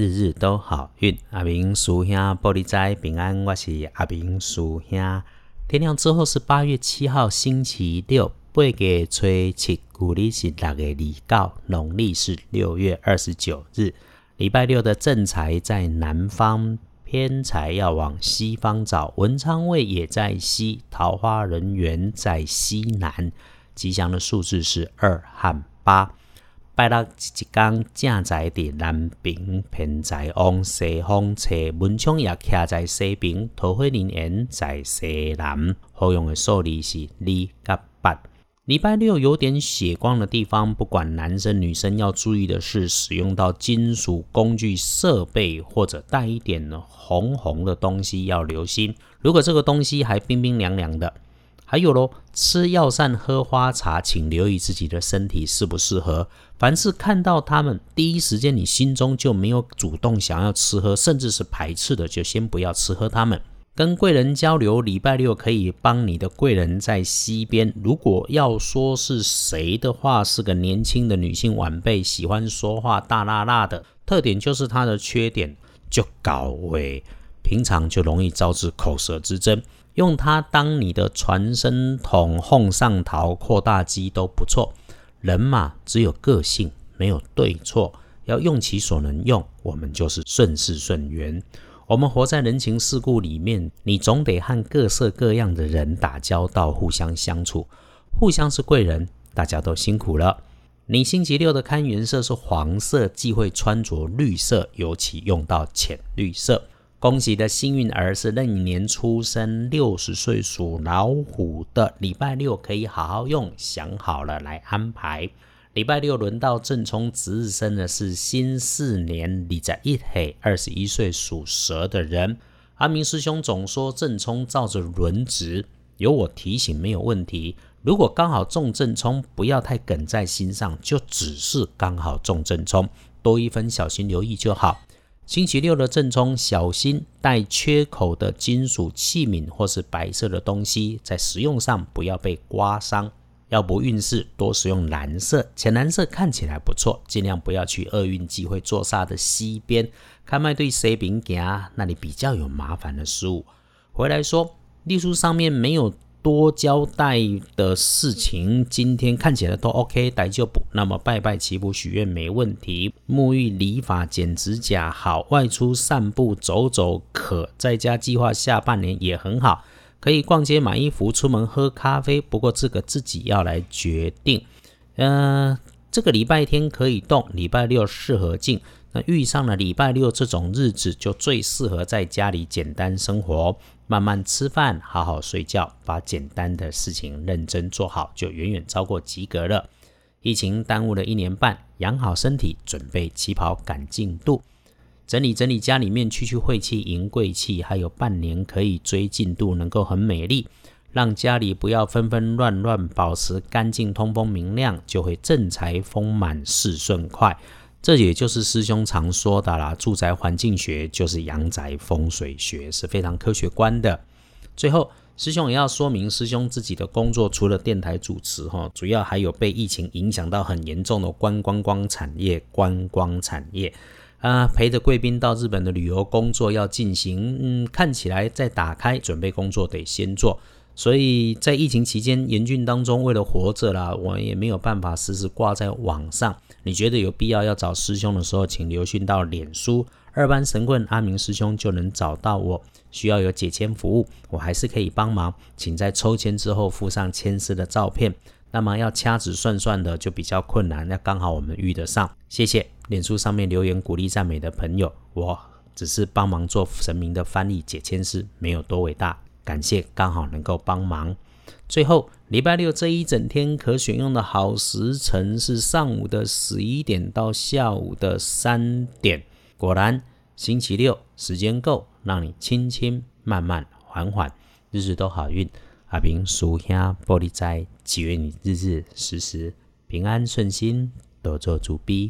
日日都好运。阿明叔兄玻璃斋平安，我是阿明叔兄。天亮之后是八月七号，星期六。八月初七，古历是六月二九，农历是六月二十九日。礼拜六的正财在南方，偏财要往西方找。文昌位也在西，桃花人缘在西南。吉祥的数字是二和八。拜六一天，正在伫南边，偏在往西方侧，门窗也徛在西边，桃花人缘在西南。好用的数字是二甲八。礼拜六有点血光的地方，不管男生女生要注意的是，使用到金属工具设备或者带一点红红的东西要留心。如果这个东西还冰冰凉凉的。还有喽，吃药膳、喝花茶，请留意自己的身体适不适合。凡是看到他们，第一时间你心中就没有主动想要吃喝，甚至是排斥的，就先不要吃喝他们。跟贵人交流，礼拜六可以帮你的贵人在西边。如果要说是谁的话，是个年轻的女性晚辈，喜欢说话大辣辣的，特点就是她的缺点就高位，平常就容易招致口舌之争。用它当你的传声筒、哄上桃、扩大机都不错。人嘛，只有个性，没有对错，要用其所能用。我们就是顺势顺缘。我们活在人情世故里面，你总得和各色各样的人打交道，互相相处，互相是贵人。大家都辛苦了。你星期六的看颜色是黄色，忌讳穿着绿色，尤其用到浅绿色。恭喜的幸运儿是那年出生，六十岁属老虎的，礼拜六可以好好用，想好了来安排。礼拜六轮到正冲值日生的是辛巳年李在一黑，二十一岁属蛇的人。阿明师兄总说正冲照着轮值，有我提醒没有问题。如果刚好中正冲，不要太梗在心上，就只是刚好中正冲，多一分小心留意就好。星期六的正冲，小心带缺口的金属器皿或是白色的东西，在使用上不要被刮伤。要不运势多使用蓝色，浅蓝色看起来不错，尽量不要去厄运机会坐煞的西边。看麦对西边行，那里比较有麻烦的事物。回来说，历书上面没有。多交代的事情，今天看起来都 OK，待就补。那么拜拜祈福许愿没问题，沐浴理发剪指甲好，外出散步走走可，在家计划下半年也很好，可以逛街买衣服，出门喝咖啡。不过这个自己要来决定。嗯，这个礼拜天可以动，礼拜六适合静。那遇上了礼拜六这种日子，就最适合在家里简单生活。慢慢吃饭，好好睡觉，把简单的事情认真做好，就远远超过及格了。疫情耽误了一年半，养好身体，准备起跑赶进度，整理整理家里面，去去晦气，迎贵气，还有半年可以追进度，能够很美丽，让家里不要纷纷乱乱，保持干净、通风、明亮，就会正财丰满，事顺快。这也就是师兄常说的啦，住宅环境学就是阳宅风水学，是非常科学观的。最后，师兄也要说明，师兄自己的工作除了电台主持哈，主要还有被疫情影响到很严重的观光光产业，观光产业啊，陪着贵宾到日本的旅游工作要进行，嗯，看起来在打开准备工作得先做。所以在疫情期间严峻当中，为了活着啦，我也没有办法时时挂在网上。你觉得有必要要找师兄的时候，请留讯到脸书二班神棍阿明师兄就能找到我。需要有解签服务，我还是可以帮忙，请在抽签之后附上签师的照片。那么要掐指算算的就比较困难，那刚好我们遇得上。谢谢脸书上面留言鼓励赞美的朋友，我只是帮忙做神明的翻译解签师，没有多伟大。感谢，刚好能够帮忙。最后，礼拜六这一整天可选用的好时辰是上午的十一点到下午的三点。果然，星期六时间够，让你轻轻、慢慢、缓缓，日日都好运。阿平属下玻璃斋，祈愿你日日时时平安顺心，多做主逼。